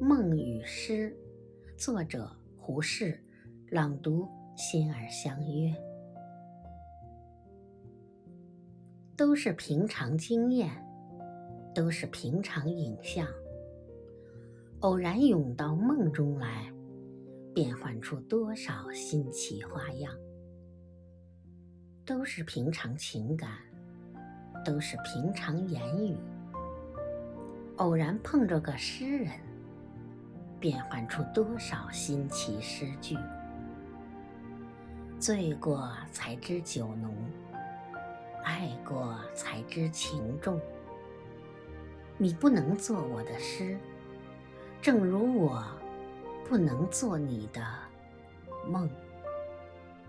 梦与诗，作者胡适，朗读心儿相约。都是平常经验，都是平常影像，偶然涌到梦中来，变换出多少新奇花样。都是平常情感，都是平常言语，偶然碰着个诗人。变换出多少新奇诗句？醉过才知酒浓，爱过才知情重。你不能做我的诗，正如我不能做你的梦。